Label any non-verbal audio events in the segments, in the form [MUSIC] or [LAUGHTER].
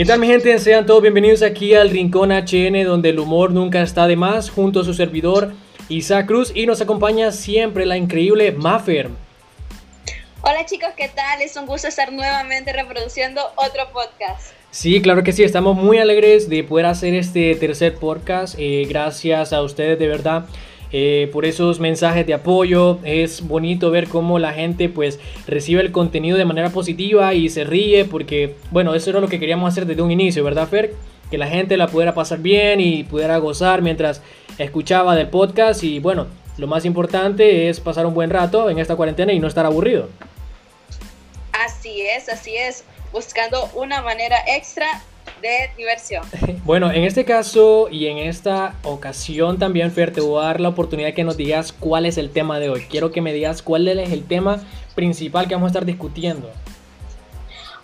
¿Qué tal mi gente? Sean todos bienvenidos aquí al Rincón HN donde el humor nunca está de más junto a su servidor Isaac Cruz y nos acompaña siempre la increíble Maffer. Hola chicos, ¿qué tal? Es un gusto estar nuevamente reproduciendo otro podcast. Sí, claro que sí, estamos muy alegres de poder hacer este tercer podcast. Eh, gracias a ustedes de verdad. Eh, por esos mensajes de apoyo. Es bonito ver cómo la gente pues recibe el contenido de manera positiva y se ríe porque, bueno, eso era lo que queríamos hacer desde un inicio, ¿verdad, Fer? Que la gente la pudiera pasar bien y pudiera gozar mientras escuchaba del podcast y bueno, lo más importante es pasar un buen rato en esta cuarentena y no estar aburrido. Así es, así es, buscando una manera extra de diversión. [LAUGHS] Bueno, en este caso y en esta ocasión también, Fer, te voy a dar la oportunidad que nos digas cuál es el tema de hoy. Quiero que me digas cuál es el tema principal que vamos a estar discutiendo.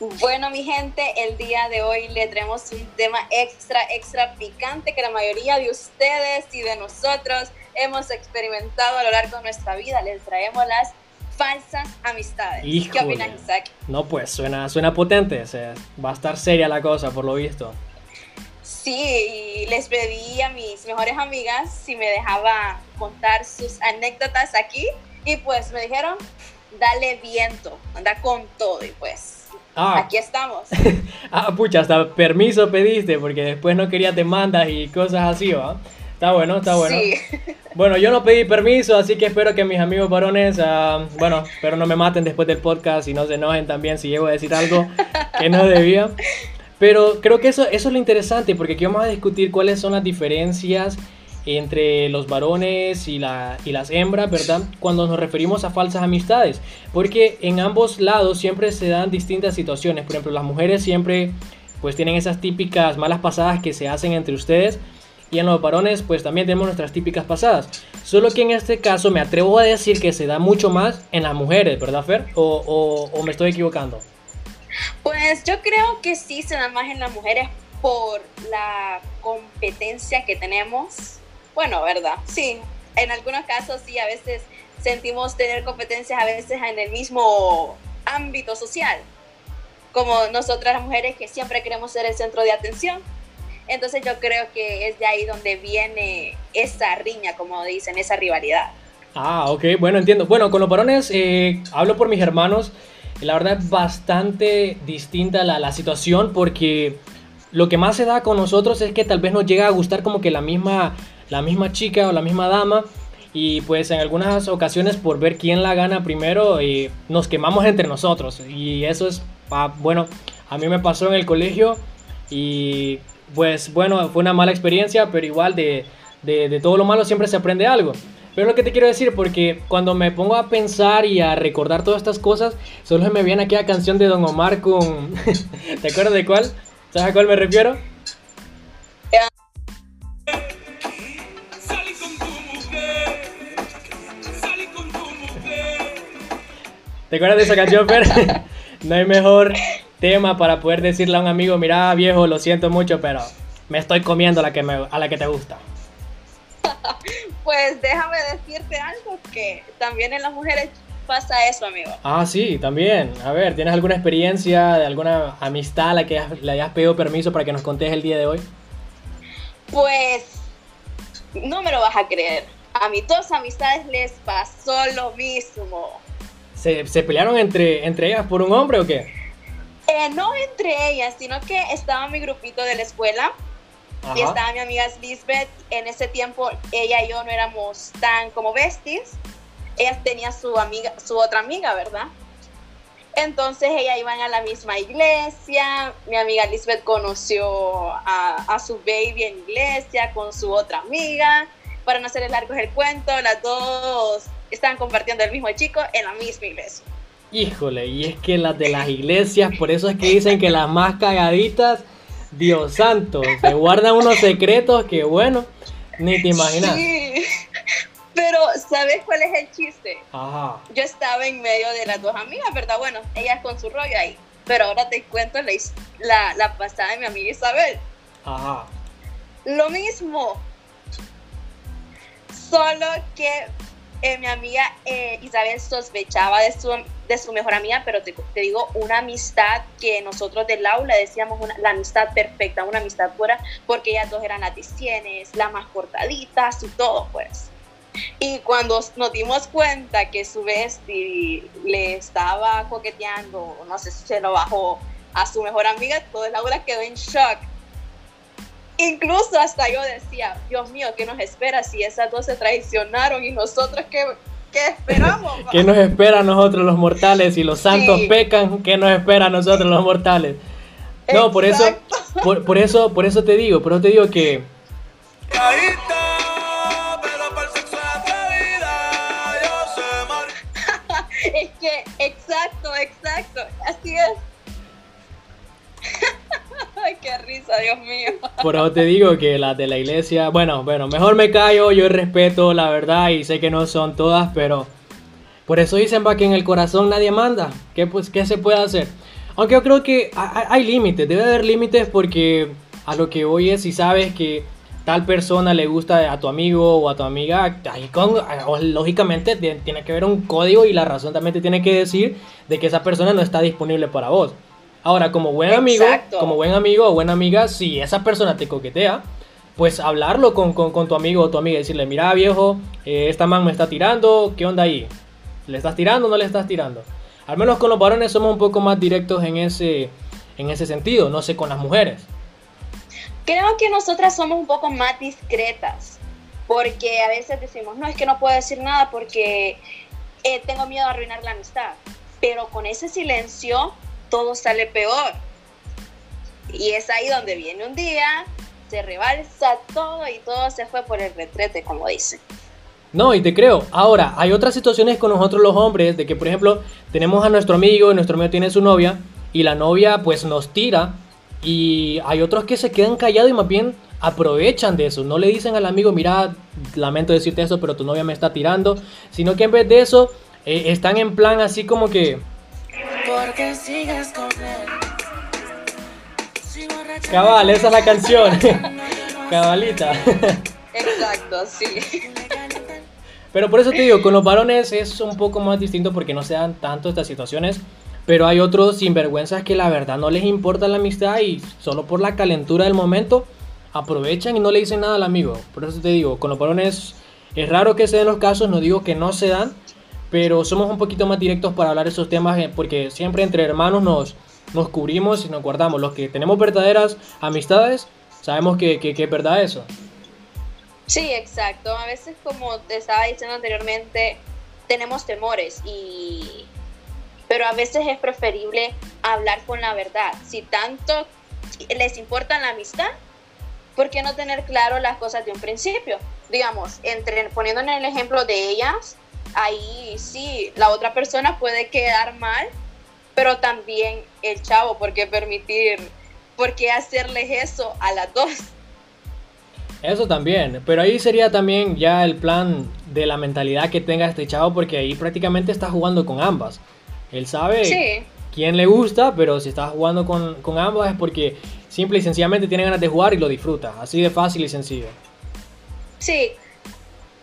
Bueno, mi gente, el día de hoy le traemos un tema extra, extra picante que la mayoría de ustedes y de nosotros hemos experimentado a lo largo de nuestra vida. Les traemos las falsas amistades. ¿Qué opinas, Isaac? No, pues suena, suena potente, o sea, va a estar seria la cosa por lo visto. Sí, y les pedí a mis mejores amigas si me dejaba contar sus anécdotas aquí y pues me dijeron, dale viento, anda con todo y pues ah. aquí estamos. [LAUGHS] ah, pucha, hasta permiso pediste porque después no querías demandas y cosas así, ¿va? Está bueno, está bueno. Sí. Bueno, yo no pedí permiso, así que espero que mis amigos varones, uh, bueno, pero no me maten después del podcast y no se enojen también si llego a decir algo que no debía. Pero creo que eso, eso es lo interesante, porque aquí vamos a discutir cuáles son las diferencias entre los varones y, la, y las hembras, ¿verdad? Cuando nos referimos a falsas amistades. Porque en ambos lados siempre se dan distintas situaciones. Por ejemplo, las mujeres siempre pues tienen esas típicas malas pasadas que se hacen entre ustedes y en los varones pues también tenemos nuestras típicas pasadas. Solo que en este caso me atrevo a decir que se da mucho más en las mujeres, ¿verdad Fer? ¿O, o, me estoy equivocando? Pues yo creo que sí se da más en las mujeres por la competencia que tenemos. Bueno, ¿verdad? Sí, en algunos casos sí, a veces sentimos tener competencias a veces en el mismo ámbito social. Como nosotras las mujeres que siempre queremos ser el centro de atención entonces yo creo que es de ahí donde viene esa riña, como dicen, esa rivalidad. Ah, ok, bueno, entiendo. Bueno, con los varones, eh, hablo por mis hermanos, la verdad es bastante distinta la, la situación porque lo que más se da con nosotros es que tal vez nos llega a gustar como que la misma, la misma chica o la misma dama y pues en algunas ocasiones por ver quién la gana primero eh, nos quemamos entre nosotros y eso es, ah, bueno, a mí me pasó en el colegio y pues bueno, fue una mala experiencia, pero igual de, todo lo malo siempre se aprende algo. Pero lo que te quiero decir, porque cuando me pongo a pensar y a recordar todas estas cosas, solo me viene aquella canción de Don Omar con... [LAUGHS] ¿Te acuerdas de cuál? ¿Sabes a cuál me refiero? ¿Te acuerdas de esa canción, Fer? [LAUGHS] no hay mejor tema para poder decirle a un amigo, mira viejo, lo siento mucho, pero me estoy comiendo a la que, me, a la que te gusta. [LAUGHS] pues déjame decirte algo, que también en las mujeres pasa eso, amigo. Ah, sí, también. A ver, ¿tienes alguna experiencia de alguna amistad a la que le hayas pedido permiso para que nos contes el día de hoy? Pues no me lo vas a creer. A mis dos amistades les pasó lo mismo. ¿Se, se pelearon entre, entre ellas por un hombre o qué? Eh, no entre ellas, sino que estaba mi grupito de la escuela y estaba mi amiga Lisbeth. En ese tiempo ella y yo no éramos tan como besties. Ella tenía su amiga, su otra amiga, ¿verdad? Entonces ella iban a la misma iglesia. Mi amiga Lisbeth conoció a, a su baby en iglesia con su otra amiga. Para no hacerles largos el cuento, las dos estaban compartiendo el mismo chico en la misma iglesia. Híjole, y es que las de las iglesias, por eso es que dicen que las más cagaditas, Dios santo, se guardan unos secretos que bueno, ni te imaginas. Sí. Pero, ¿sabes cuál es el chiste? Ajá. Yo estaba en medio de las dos amigas, ¿verdad? Bueno, ellas con su rollo ahí. Pero ahora te cuento la, la, la pasada de mi amiga Isabel. Ajá. Lo mismo. Solo que eh, mi amiga eh, Isabel sospechaba de su, de su mejor amiga, pero te, digo, una amistad que nosotros del aula decíamos la amistad perfecta, una amistad pura, porque ellas dos eran las discienes, las más cortaditas y todo, pues. Y cuando nos dimos cuenta que su bestie le estaba coqueteando, no sé si se lo bajó a su mejor amiga, todo el aula quedó en shock. Incluso hasta yo decía, Dios mío, ¿qué nos espera si esas dos se traicionaron y nosotros qué, qué esperamos? [LAUGHS] ¿Qué nos espera a nosotros los mortales? Si los santos pecan, ¿qué nos espera a nosotros los mortales? No, por eso, por, eso, por eso te digo, por eso te digo que... [LAUGHS] es que, exacto, exacto, así es. Ay, qué risa, Dios mío. Por eso te digo que las de la iglesia, bueno, bueno, mejor me callo, yo respeto la verdad y sé que no son todas, pero por eso dicen va que en el corazón nadie manda. ¿Qué, pues, qué se puede hacer? Aunque yo creo que hay, límites, debe haber límites porque a lo que hoy es si sabes que tal persona le gusta a tu amigo o a tu amiga, ahí con, lógicamente tiene que haber un código y la razón también te tiene que decir de que esa persona no está disponible para vos. Ahora, como buen amigo, como buen amigo o buena amiga, si esa persona te coquetea, pues hablarlo con, tu amigo o tu amiga, decirle, mira viejo, eh, esta man me está tirando, ¿qué onda ahí? ¿Le estás tirando o no le estás tirando? Al menos con los varones somos un poco más directos en ese, en ese sentido, no sé con las mujeres. Creo que nosotras somos un poco más discretas, porque a veces decimos, no, es que no puedo decir nada porque eh, tengo miedo a arruinar la amistad. Pero con ese silencio todo sale peor. Y es ahí donde viene un día, se rebalsa todo y todo se fue por el retrete, como dicen. No, y te creo. Ahora, hay otras situaciones con nosotros los hombres, de que por ejemplo tenemos a nuestro amigo, y nuestro amigo tiene su novia, y la novia pues nos tira, y hay otros que se quedan callados y más bien aprovechan de eso. No le dicen al amigo, mira, lamento decirte eso, pero tu novia me está tirando, sino que en vez de eso, eh, están en plan así como que porque sigas con él. Cabal, esa es la canción. [LAUGHS] Cabalita. Exacto, sí. Pero por eso te digo, con los varones es un poco más distinto porque no se dan tanto estas situaciones. Pero hay otros sinvergüenzas que la verdad no les importa la amistad y solo por la calentura del momento aprovechan y no le dicen nada al amigo. Por eso te digo, con los varones es raro que se den los casos, no digo que no se dan, pero somos un poquito más directos para hablar esos temas eh, porque siempre entre hermanos nos, nos cubrimos y nos guardamos. Los que tenemos verdaderas amistades, sabemos que, que, es verdad eso. Sí, exacto. A veces, como te estaba diciendo anteriormente, tenemos temores y... Pero a veces es preferible hablar con la verdad. Si tanto les importa la amistad, ¿por qué no tener claro las cosas de un principio? Digamos, entre, poniendo en el ejemplo de ellas, ahí sí, la otra persona puede quedar mal, pero también el chavo, ¿por qué permitir, por qué hacerles eso a las dos? Eso también, pero ahí sería también ya el plan de la mentalidad que tenga este chavo, porque ahí prácticamente está jugando con ambas. Él sabe quién le gusta, pero si está jugando con, con ambas es porque simple y sencillamente tiene ganas de jugar y lo disfruta. Así de fácil y sencillo. Sí,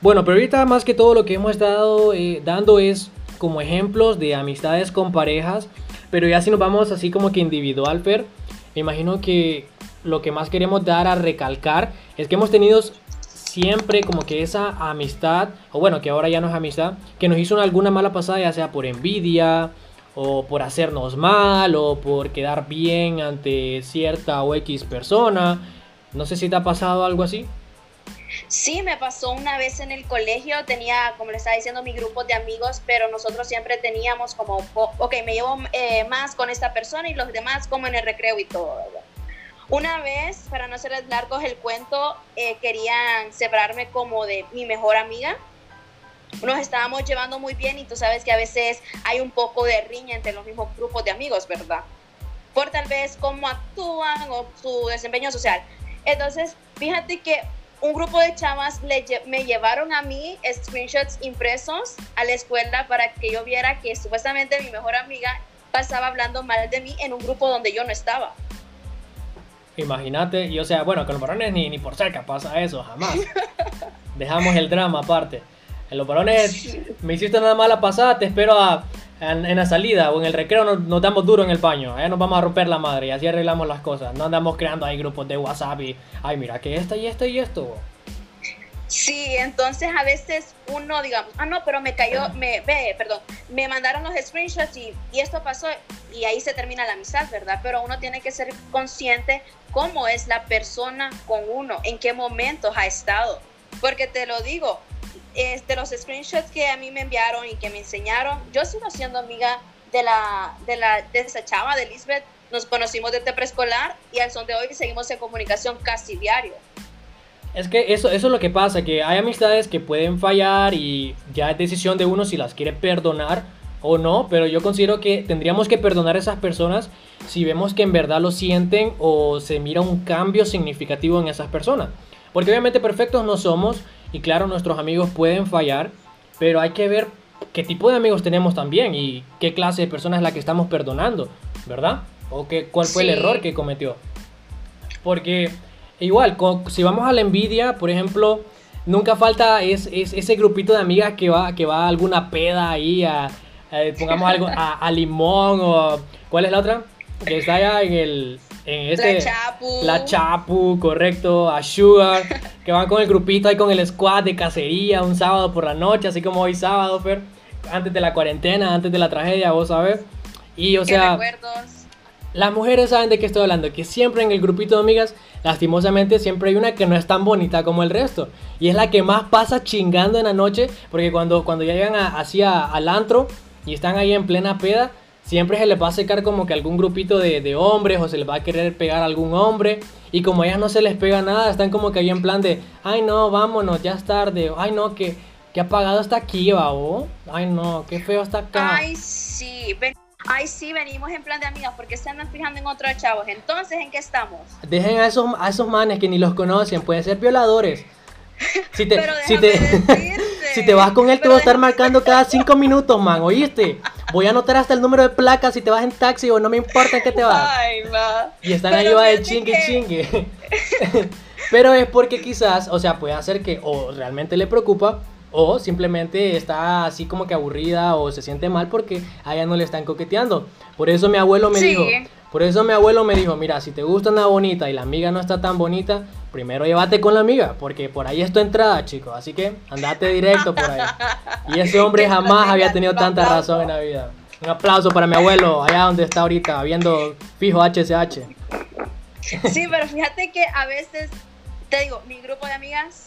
bueno, pero ahorita más que todo lo que hemos estado eh, dando es como ejemplos de amistades con parejas, pero ya si nos vamos así como que individual, Fer, me imagino que lo que más queremos dar a recalcar es que hemos tenido siempre como que esa amistad, o bueno, que ahora ya no es amistad, que nos hizo alguna mala pasada, ya sea por envidia, o por hacernos mal, o por quedar bien ante cierta o X persona. No sé si te ha pasado algo así. Sí, me pasó una vez en el colegio, tenía, como le estaba diciendo, mi grupo de amigos, pero nosotros siempre teníamos como, ok, me llevo eh, más con esta persona y los demás como en el recreo y todo, Una vez, para no hacerles largos el cuento, eh, querían separarme como de mi mejor amiga. Nos estábamos llevando muy bien y tú sabes que a veces hay un poco de riña entre los mismos grupos de amigos, ¿verdad? Por tal vez cómo actúan o su desempeño social. Entonces, fíjate que un grupo de chavas me llevaron a mí screenshots impresos a la escuela para que yo viera que supuestamente mi mejor amiga pasaba hablando mal de mí en un grupo donde yo no estaba. Imagínate, y o sea, bueno, con los varones ni, ni por cerca pasa eso, jamás. [LAUGHS] Dejamos el drama aparte. En los varones, me hiciste una mala pasada, te espero en, la salida o en el recreo, nos, damos duro en el paño. Allá nos vamos a romper la madre y así arreglamos las cosas. No andamos creando ahí grupos de WhatsApp y, ay, mira que esta y esta y esto. Sí, entonces a veces uno, digamos, ah, no, pero me cayó, me, ve, perdón, me mandaron los screenshots y, y, esto pasó y ahí se termina la amistad, ¿verdad? Pero uno tiene que ser consciente cómo es la persona con uno, en qué momentos ha estado. Porque te lo digo, este, los screenshots que a mí me enviaron y que me enseñaron, yo sigo siendo amiga de, la, de, la, de esa chava, de Lisbeth. Nos conocimos desde preescolar y al son de hoy seguimos en comunicación casi diario. Es que eso, eso es lo que pasa, que hay amistades que pueden fallar y ya es decisión de uno si las quiere perdonar o no, pero yo considero que tendríamos que perdonar a esas personas si vemos que en verdad lo sienten o se mira un cambio significativo en esas personas. Porque obviamente perfectos no somos y claro, nuestros amigos pueden fallar, pero hay que ver qué tipo de amigos tenemos también y qué clase de personas es la que estamos perdonando, ¿verdad? O qué, cuál fue el error que cometió. Porque igual, si vamos a la envidia, por ejemplo, nunca falta es, ese grupito de amigas que va, que va a alguna peda ahí, a, pongamos algo, a, limón o... ¿Cuál es la otra? Que está allá en el... En este, la Chapu. La Chapu, correcto. A Sugar, que van con el grupito ahí con el squad de cacería un sábado por la noche, así como hoy sábado, Fer. Antes de la cuarentena, antes de la tragedia, vos sabés. Y o sea... Las mujeres saben de qué estoy hablando, que siempre en el grupito de amigas, lastimosamente, siempre hay una que no es tan bonita como el resto. Y es la que más pasa chingando en la noche, porque cuando, cuando ya llegan así al antro y están ahí en plena peda, siempre se les va a secar como que algún grupito de, hombres o se les va a querer pegar a algún hombre. Y como a ellas no se les pega nada, están como que ahí en plan de, ay no, vámonos, ya es tarde, ay no, que, que apagado está aquí, babo. Ay no, qué feo está acá. Ay sí, ven Ay, sí, venimos en plan de amigas porque se andan fijando en otros chavos. Entonces, ¿en qué estamos? Dejen a esos, a esos manes que ni los conocen, pueden ser violadores. Si te, si, te, [LAUGHS] si te vas con él, te voy a estar marcando cada cinco minutos, man, ¿oíste? Voy a anotar hasta el número de placa si te vas en taxi o no me importa en qué te vas. Ay, ma. Y están ahí va de chingue chingue. [LAUGHS] Pero es porque quizás, o sea, puede hacer que o realmente le preocupa o simplemente está así como que aburrida o se siente mal porque a ella no le están coqueteando. Por eso mi abuelo me dijo, por eso mi abuelo me dijo, mira, si te gusta una bonita y la amiga no está tan bonita, primero llévate con la amiga, porque por ahí es tu entrada, chicos. Así que andate directo por ahí. [LAUGHS] Y ese hombre jamás había tenido tanta razón en la vida. Un aplauso para mi abuelo, allá donde está ahorita, viendo fijo HSH. Sí, pero fíjate que a veces, te digo, mi grupo de amigas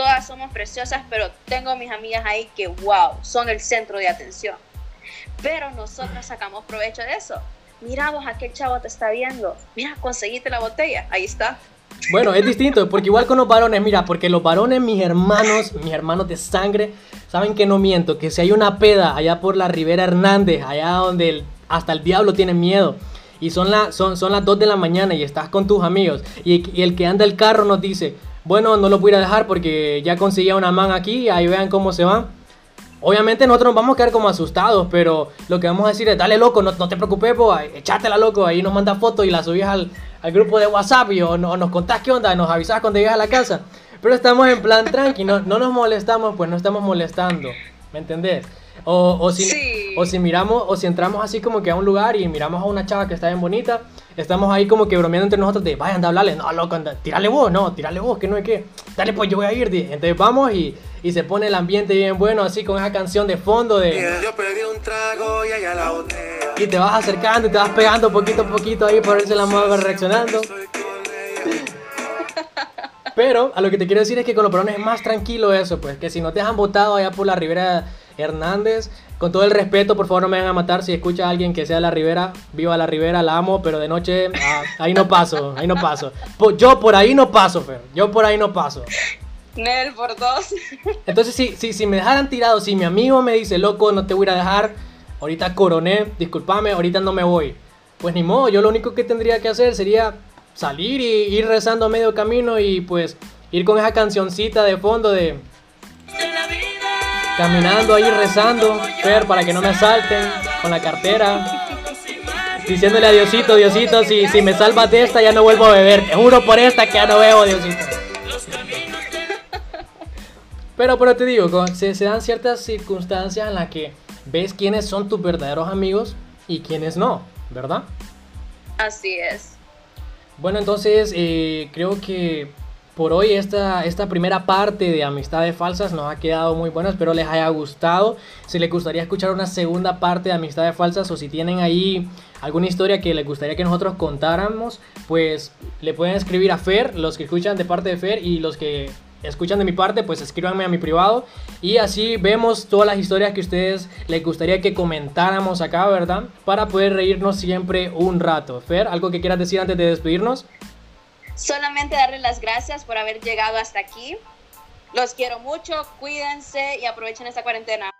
todas somos preciosas, pero tengo mis amigas ahí que, wow, son el centro de atención. Pero nosotros sacamos provecho de eso. Mira vos, aquel chavo te está viendo. Mira, conseguiste la botella. Ahí está. Bueno, es distinto, porque igual con los varones, mira, porque los varones, mis hermanos, mis hermanos de sangre, saben que no miento, que si hay una peda allá por la Ribera Hernández, allá donde hasta el diablo tiene miedo, y son, la, son, son las 2 de la mañana y estás con tus amigos, y, el que anda el carro nos dice, bueno, no lo voy a dejar porque ya conseguí una man aquí, ahí vean cómo se va. Obviamente nosotros nos vamos a quedar como asustados, pero lo que vamos a decir es, dale loco, no, te preocupes, pues, echátela loco, ahí nos manda fotos y la subís al, grupo de WhatsApp y o, nos contás qué onda, nos avisás cuando llegas a la casa. Pero estamos en plan tranqui, no, no nos molestamos, pues no estamos molestando, ¿me entendés? O, o, si, o si miramos, o si entramos así como que a un lugar y miramos a una chava que está bien bonita, estamos ahí como que bromeando entre nosotros de, vaya, anda a hablarle, no, loco, anda, tírale vos, no, tírale vos, que no es que, dale pues yo voy a ir, entonces vamos y, y se pone el ambiente bien bueno, así con esa canción de fondo de... Yo pedí un trago y allá la botella. Y te vas acercando y te vas pegando poquito a poquito ahí por ver si la mueve reaccionando. Pero a lo que te quiero decir es que con los perones es más tranquilo eso, pues que si no te han votado allá por la ribera Hernández. Con todo el respeto, por favor no me van a matar si escucha a alguien que sea de la Ribera. Viva la Ribera, la amo, pero de noche ah, ahí no paso, ahí no paso. yo por ahí no paso, Fer. Yo por ahí no paso. Nel, por dos. Entonces, si, si, si me dejaran tirado, si mi amigo me dice, loco, no te voy a dejar, ahorita coroné, discúlpame, ahorita no me voy. Pues ni modo, yo lo único que tendría que hacer sería salir y ir rezando a medio camino y pues ir con esa cancioncita de fondo de caminando ahí rezando, Fer, para que no me asalten con la cartera. Diciéndole a Diosito, Diosito, si, si me salvas de esta ya no vuelvo a beber. Te juro por esta que ya no bebo, Diosito. Pero, pero te digo, se, se dan ciertas circunstancias en las que ves quiénes son tus verdaderos amigos y quiénes no, ¿verdad? Así es. Bueno, entonces eh, creo que por hoy esta, esta primera parte de Amistades Falsas nos ha quedado muy buena. Espero les haya gustado. Si les gustaría escuchar una segunda parte de Amistades Falsas o si tienen ahí alguna historia que les gustaría que nosotros contáramos, pues le pueden escribir a Fer, los que escuchan de parte de Fer y los que escuchan de mi parte, pues escríbanme a mi privado y así vemos todas las historias que ustedes les gustaría que comentáramos acá, ¿verdad? Para poder reírnos siempre un rato. Fer, ¿algo que quieras decir antes de despedirnos? Solamente darles las gracias por haber llegado hasta aquí. Los quiero mucho, cuídense y aprovechen esta cuarentena.